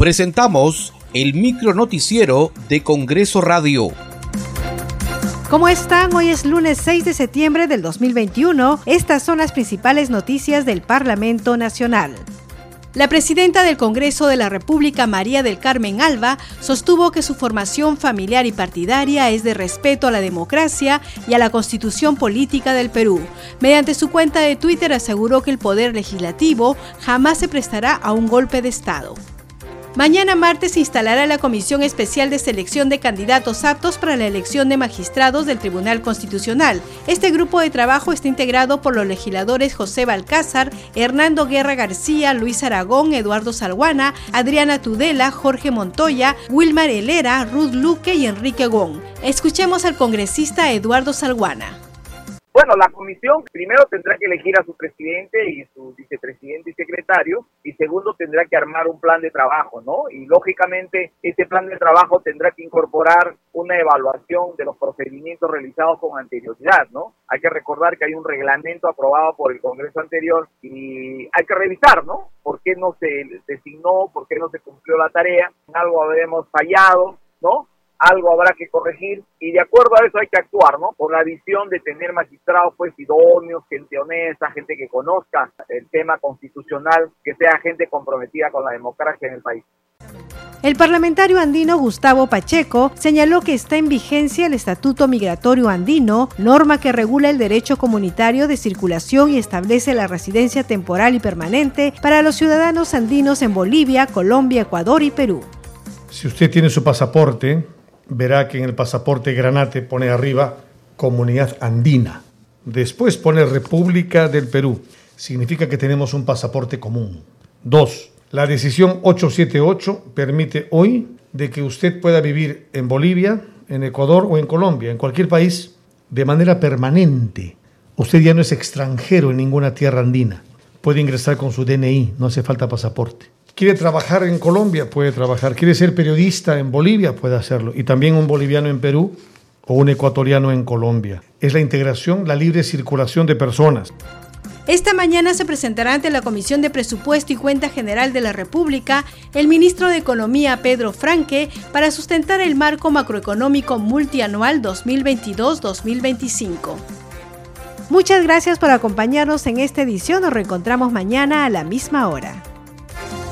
Presentamos el micro noticiero de Congreso Radio. ¿Cómo están? Hoy es lunes 6 de septiembre del 2021. Estas son las principales noticias del Parlamento Nacional. La presidenta del Congreso de la República, María del Carmen Alba, sostuvo que su formación familiar y partidaria es de respeto a la democracia y a la constitución política del Perú. Mediante su cuenta de Twitter aseguró que el poder legislativo jamás se prestará a un golpe de Estado. Mañana martes se instalará la Comisión Especial de Selección de Candidatos aptos para la elección de magistrados del Tribunal Constitucional. Este grupo de trabajo está integrado por los legisladores José Balcázar, Hernando Guerra García, Luis Aragón, Eduardo Salguana, Adriana Tudela, Jorge Montoya, Wilmar Helera, Ruth Luque y Enrique Gón. Escuchemos al congresista Eduardo Salguana. Bueno, la comisión primero tendrá que elegir a su presidente y su vicepresidente y secretario, y segundo tendrá que armar un plan de trabajo, ¿no? Y lógicamente ese plan de trabajo tendrá que incorporar una evaluación de los procedimientos realizados con anterioridad, ¿no? Hay que recordar que hay un reglamento aprobado por el Congreso anterior y hay que revisar, ¿no? ¿Por qué no se designó? ¿Por qué no se cumplió la tarea? Algo habremos fallado, ¿no? Algo habrá que corregir y de acuerdo a eso hay que actuar, ¿no? Con la visión de tener magistrados pues idóneos, gente honesta, gente que conozca el tema constitucional, que sea gente comprometida con la democracia en el país. El parlamentario andino Gustavo Pacheco señaló que está en vigencia el Estatuto Migratorio Andino, norma que regula el derecho comunitario de circulación y establece la residencia temporal y permanente para los ciudadanos andinos en Bolivia, Colombia, Ecuador y Perú. Si usted tiene su pasaporte, verá que en el pasaporte granate pone arriba Comunidad Andina. Después pone República del Perú. Significa que tenemos un pasaporte común. Dos, la decisión 878 permite hoy de que usted pueda vivir en Bolivia, en Ecuador o en Colombia, en cualquier país, de manera permanente. Usted ya no es extranjero en ninguna tierra andina. Puede ingresar con su DNI, no hace falta pasaporte. Quiere trabajar en Colombia, puede trabajar. Quiere ser periodista en Bolivia, puede hacerlo. Y también un boliviano en Perú o un ecuatoriano en Colombia. Es la integración, la libre circulación de personas. Esta mañana se presentará ante la Comisión de Presupuesto y Cuenta General de la República el ministro de Economía Pedro Franque para sustentar el marco macroeconómico multianual 2022-2025. Muchas gracias por acompañarnos en esta edición. Nos reencontramos mañana a la misma hora.